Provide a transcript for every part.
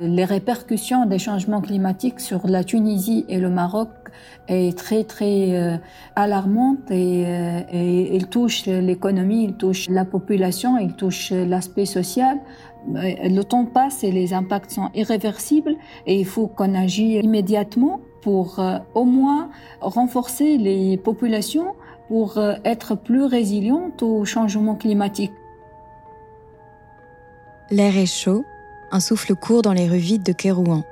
Les répercussions des changements climatiques sur la Tunisie et le Maroc est très très euh, alarmante et, euh, et il touche l'économie, il touche la population, il touche l'aspect social. Le temps passe et les impacts sont irréversibles et il faut qu'on agisse immédiatement pour euh, au moins renforcer les populations pour être plus résilientes au changement climatique. L'air est chaud, un souffle court dans les rues vides de Kérouan.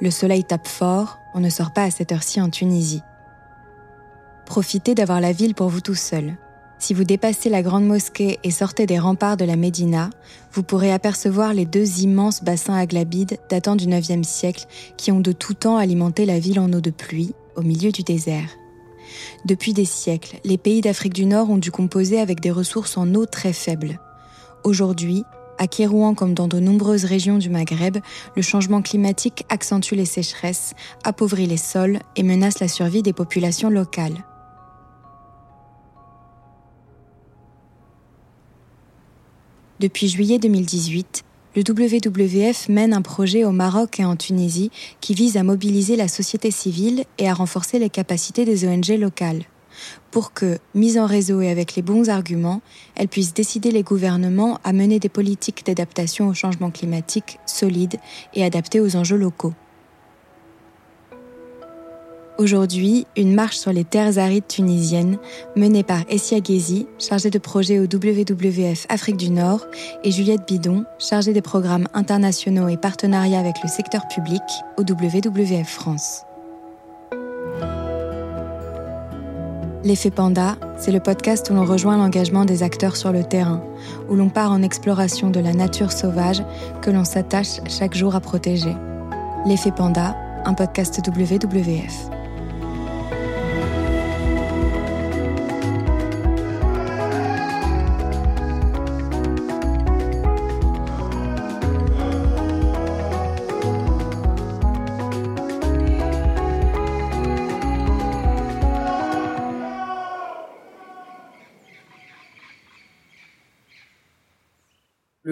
Le soleil tape fort, on ne sort pas à cette heure-ci en Tunisie. Profitez d'avoir la ville pour vous tout seul. Si vous dépassez la grande mosquée et sortez des remparts de la Médina, vous pourrez apercevoir les deux immenses bassins aglabides datant du IXe siècle qui ont de tout temps alimenté la ville en eau de pluie au milieu du désert. Depuis des siècles, les pays d'Afrique du Nord ont dû composer avec des ressources en eau très faibles. Aujourd'hui, à Kérouan comme dans de nombreuses régions du Maghreb, le changement climatique accentue les sécheresses, appauvrit les sols et menace la survie des populations locales. Depuis juillet 2018, le WWF mène un projet au Maroc et en Tunisie qui vise à mobiliser la société civile et à renforcer les capacités des ONG locales pour que, mise en réseau et avec les bons arguments, elle puisse décider les gouvernements à mener des politiques d'adaptation au changement climatique solides et adaptées aux enjeux locaux. Aujourd'hui, une marche sur les terres arides tunisiennes, menée par Essia Ghezi, chargée de projet au WWF Afrique du Nord, et Juliette Bidon, chargée des programmes internationaux et partenariats avec le secteur public au WWF France. L'effet Panda, c'est le podcast où l'on rejoint l'engagement des acteurs sur le terrain, où l'on part en exploration de la nature sauvage que l'on s'attache chaque jour à protéger. L'effet Panda, un podcast WWF.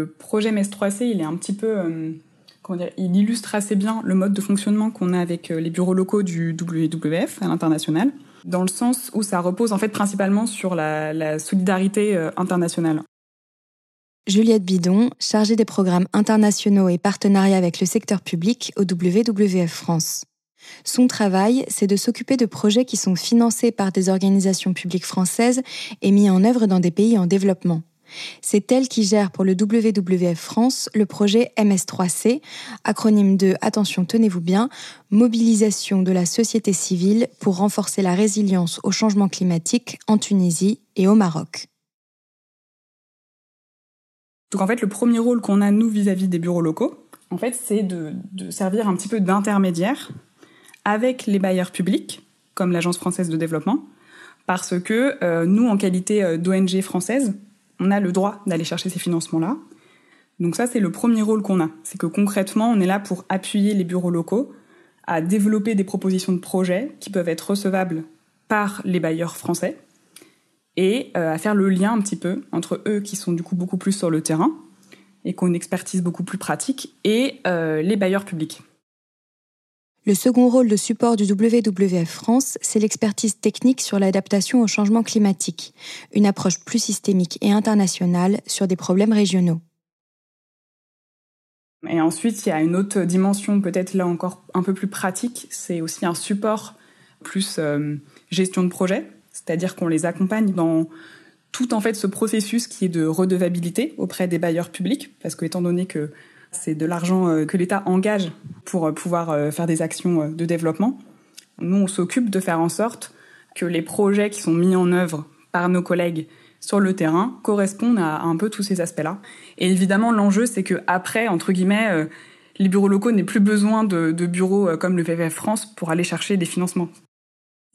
Le projet MES3C, il est un petit peu, euh, comment dire, il illustre assez bien le mode de fonctionnement qu'on a avec euh, les bureaux locaux du WWF à l'international, dans le sens où ça repose en fait principalement sur la, solidarité euh, internationale. Juliette Bidon, chargée des programmes internationaux et partenariats avec le secteur public au WWF France. Son travail, c'est de s'occuper de projets qui sont financés par des organisations publiques françaises et mis en œuvre dans des pays en développement. C'est elle qui gère pour le WWF France le projet MS3C, acronyme de, attention, tenez-vous bien, mobilisation de la société civile pour renforcer la résilience au changement climatique en Tunisie et au Maroc. Donc en fait, le premier rôle qu'on a, nous, vis-à-vis des bureaux locaux, c'est de, servir un petit peu d'intermédiaire avec les bailleurs publics, comme l'Agence française de développement, parce que euh, nous, en qualité euh, d'ONG française, on a le droit d'aller chercher ces financements-là. Donc ça, c'est le premier rôle qu'on a. C'est que concrètement, on est là pour appuyer les bureaux locaux à développer des propositions de projets qui peuvent être recevables par les bailleurs français et euh, à faire le lien un petit peu entre eux qui sont du coup beaucoup plus sur le terrain et qui ont une expertise beaucoup plus pratique et euh, les bailleurs publics. Le second rôle de support du WWF France, c'est l'expertise technique sur l'adaptation au changement climatique, une approche plus systémique et internationale sur des problèmes régionaux. Et ensuite, il y a une autre dimension, peut-être là encore un peu plus pratique, c'est aussi un support plus euh, gestion de projet, c'est-à-dire qu'on les accompagne dans tout en fait ce processus qui est de redevabilité auprès des bailleurs publics, parce que étant donné que c'est de l'argent euh, que l'État engage pour euh, pouvoir euh, faire des actions de développement. Nous, on s'occupe de faire en sorte que les projets qui sont mis en œuvre par nos collègues sur le terrain correspondent à un peu tous ces aspects-là. Et évidemment, l'enjeu, c'est que après, entre guillemets, les bureaux locaux n'aient plus besoin de, bureaux comme le VVF France pour aller chercher des financements.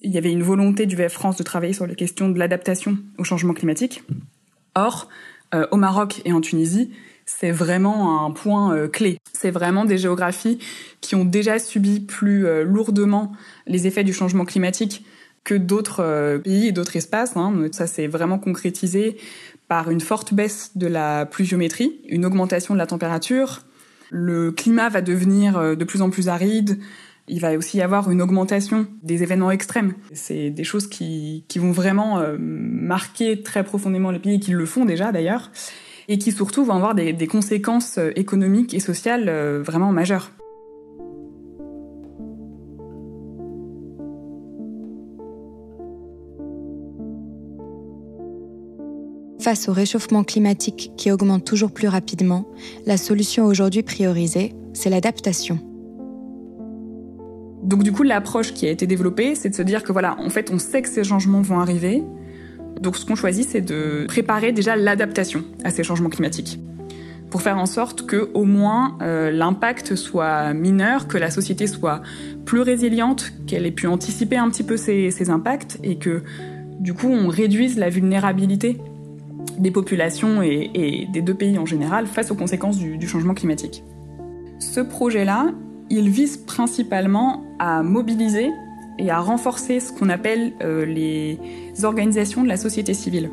Il y avait une volonté du VVF France de travailler sur les questions de l'adaptation au changement climatique. Or, au Maroc et en Tunisie, c'est vraiment un point euh, clé. C'est vraiment des géographies qui ont déjà subi plus euh, lourdement les effets du changement climatique que d'autres euh, pays et d'autres espaces. Hein. Ça s'est vraiment concrétisé par une forte baisse de la pluviométrie, une augmentation de la température, Le climat va devenir de plus en plus aride. Il va aussi y avoir une augmentation des événements extrêmes. C'est des choses qui, vont vraiment marquer très profondément les pays, qui le font déjà d'ailleurs, et qui surtout vont avoir des, des conséquences euh, économiques et sociales vraiment majeures. Face au réchauffement climatique qui augmente toujours plus rapidement, la solution aujourd'hui priorisée, c'est l'adaptation. Donc du coup, l'approche qui a été développée, c'est de se dire que voilà, en fait, on sait que ces changements vont arriver. Donc ce qu'on choisit, c'est de préparer déjà l'adaptation à ces changements climatiques pour faire en sorte que au moins euh, l'impact soit mineur, que la société soit plus résiliente, qu'elle ait pu anticiper un petit peu ces, impacts et que du coup on réduise la vulnérabilité des populations et, des deux pays en général face aux conséquences du, changement climatique. Ce projet-là, il vise principalement à mobiliser et à renforcer ce qu'on appelle euh, les organisations de la société civile.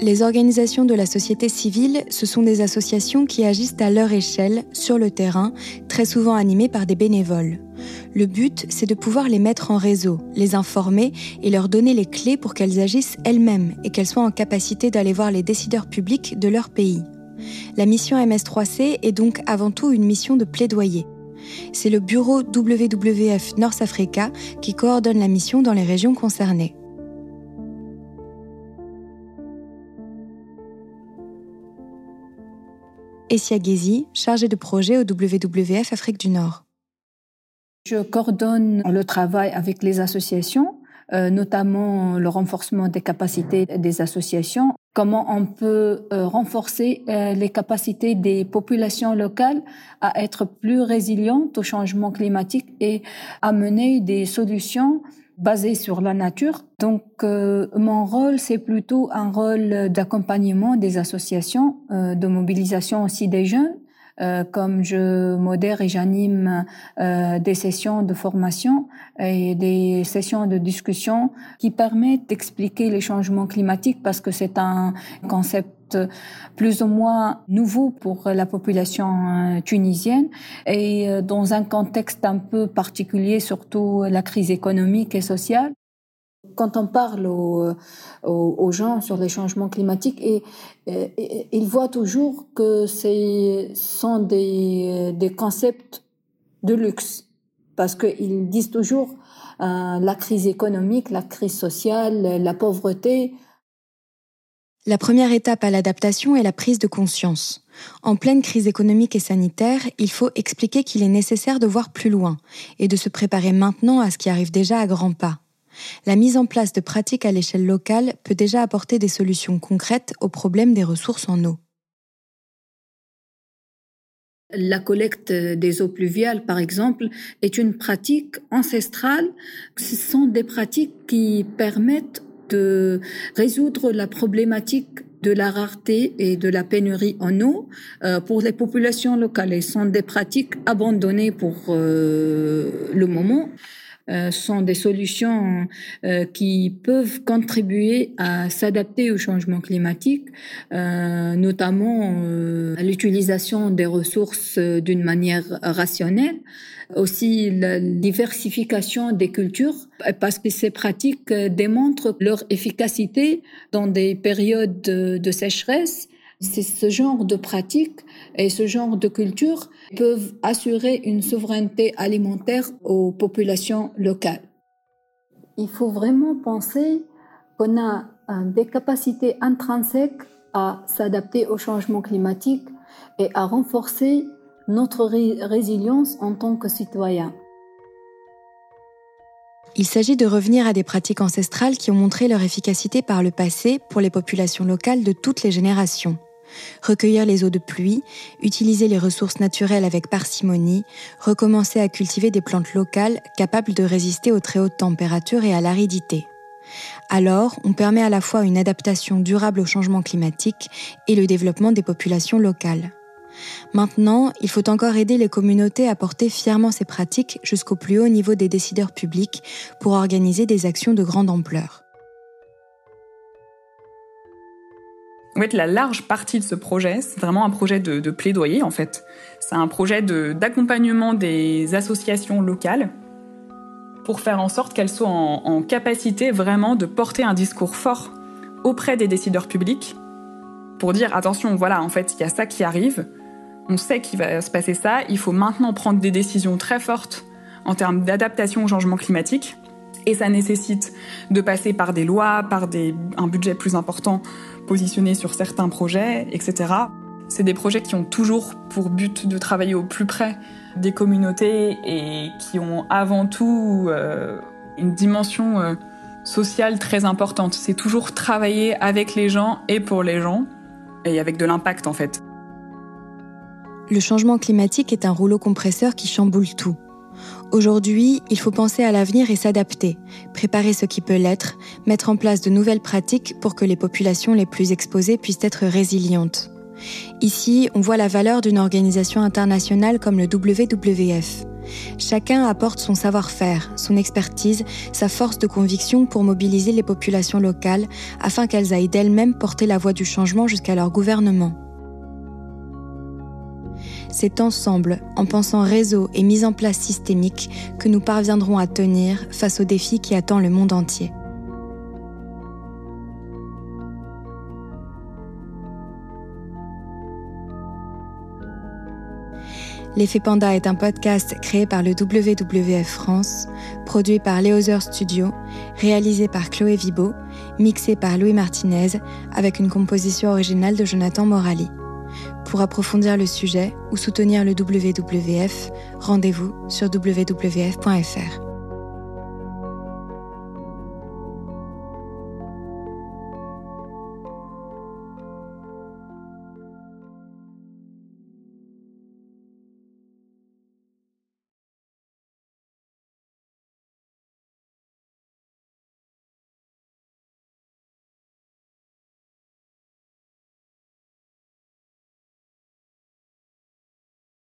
Les organisations de la société civile, ce sont des associations qui agissent à leur échelle, sur le terrain, très souvent animées par des bénévoles. Le but, c'est de pouvoir les mettre en réseau, les informer et leur donner les clés pour qu'elles agissent elles-mêmes et qu'elles soient en capacité d'aller voir les décideurs publics de leur pays. La mission MS3C est donc avant tout une mission de plaidoyer. C'est le bureau WWF North Africa qui coordonne la mission dans les régions concernées. Essia Gezi, chargée de projet au WWF Afrique du Nord. Je coordonne le travail avec les associations, notamment le renforcement des capacités des associations, comment on peut euh, renforcer euh, les capacités des populations locales à être plus résilientes au changement climatique et amener des solutions basées sur la nature? Donc, mon rôle, c'est plutôt un rôle d'accompagnement des associations, de mobilisation aussi des jeunes euh, comme je modère et j'anime euh, des sessions de formation et des sessions de discussion qui permettent d'expliquer les changements climatiques parce que c'est un concept plus ou moins nouveau pour la population euh, tunisienne. Et dans un contexte un peu particulier, surtout la crise économique et sociale quand on parle aux, gens sur les changements climatiques, ils voient toujours que ce sont des, des, concepts de luxe, parce qu'ils disent toujours euh, la crise économique, la crise sociale, la pauvreté. La première étape à l'adaptation est la prise de conscience. En pleine crise économique et sanitaire, il faut expliquer qu'il est nécessaire de voir plus loin et de se préparer maintenant à ce qui arrive déjà à grands pas. La mise en place de pratiques à l'échelle locale peut déjà apporter des solutions concrètes aux problèmes des ressources en eau. La collecte des eaux pluviales, par exemple, est une pratique ancestrale. Ce sont des pratiques qui permettent de résoudre la problématique de la rareté et de la pénurie en eau euh, pour les populations locales. Ce sont des pratiques abandonnées pour euh, le moment. Euh, sont des solutions euh, qui peuvent contribuer à s'adapter au changement climatique, euh, notamment à l'utilisation des ressources d'une manière rationnelle, aussi la diversification des cultures, parce que ces pratiques démontrent leur efficacité dans des périodes de sécheresse c'est ce genre de pratiques et ce genre de culture peuvent assurer une souveraineté alimentaire aux populations locales. Il faut vraiment penser qu'on a des capacités intrinsèques à s'adapter au changement climatique et à renforcer notre résilience en tant que citoyens. Il s'agit de revenir à des pratiques ancestrales qui ont montré leur efficacité par le passé pour les populations locales de toutes les générations. Recueillir les eaux de pluie, utiliser les ressources naturelles avec parcimonie, recommencer à cultiver des plantes locales capables de résister aux très hautes températures et à l'aridité. Alors, on permet à la fois une adaptation durable au changement climatique et le développement des populations locales. Maintenant, il faut encore aider les communautés à porter fièrement ces pratiques jusqu'au plus haut niveau des décideurs publics pour organiser des actions de grande ampleur. En fait, la large partie de ce projet, c'est vraiment un projet de, plaidoyer, en fait. C'est un projet d'accompagnement des associations locales pour faire en sorte qu'elles soient en, capacité vraiment de porter un discours fort auprès des décideurs publics pour dire attention, voilà, en fait, il y a ça qui arrive, on sait qu'il va se passer ça, il faut maintenant prendre des décisions très fortes en termes d'adaptation au changement climatique. Et ça nécessite de passer par des lois, par des, un budget plus important positionné sur certains projets, etc. C'est des projets qui ont toujours pour but de travailler au plus près des communautés et qui ont avant tout euh, une dimension euh, sociale très importante. C'est toujours travailler avec les gens et pour les gens et avec de l'impact en fait. Le changement climatique est un rouleau compresseur qui chamboule tout. Aujourd'hui, il faut penser à l'avenir et s'adapter, préparer ce qui peut l'être, mettre en place de nouvelles pratiques pour que les populations les plus exposées puissent être résilientes. Ici, on voit la valeur d'une organisation internationale comme le WWF. Chacun apporte son savoir-faire, son expertise, sa force de conviction pour mobiliser les populations locales afin qu'elles aillent d'elles-mêmes porter la voix du changement jusqu'à leur gouvernement. C'est ensemble, en pensant réseau et mise en place systémique, que nous parviendrons à tenir face aux défis qui attendent le monde entier. L'effet Panda est un podcast créé par le WWF France, produit par Léozer Studio, réalisé par Chloé Vibo, mixé par Louis Martinez, avec une composition originale de Jonathan Morali. Pour approfondir le sujet ou soutenir le WWF, rendez-vous sur wwf.fr.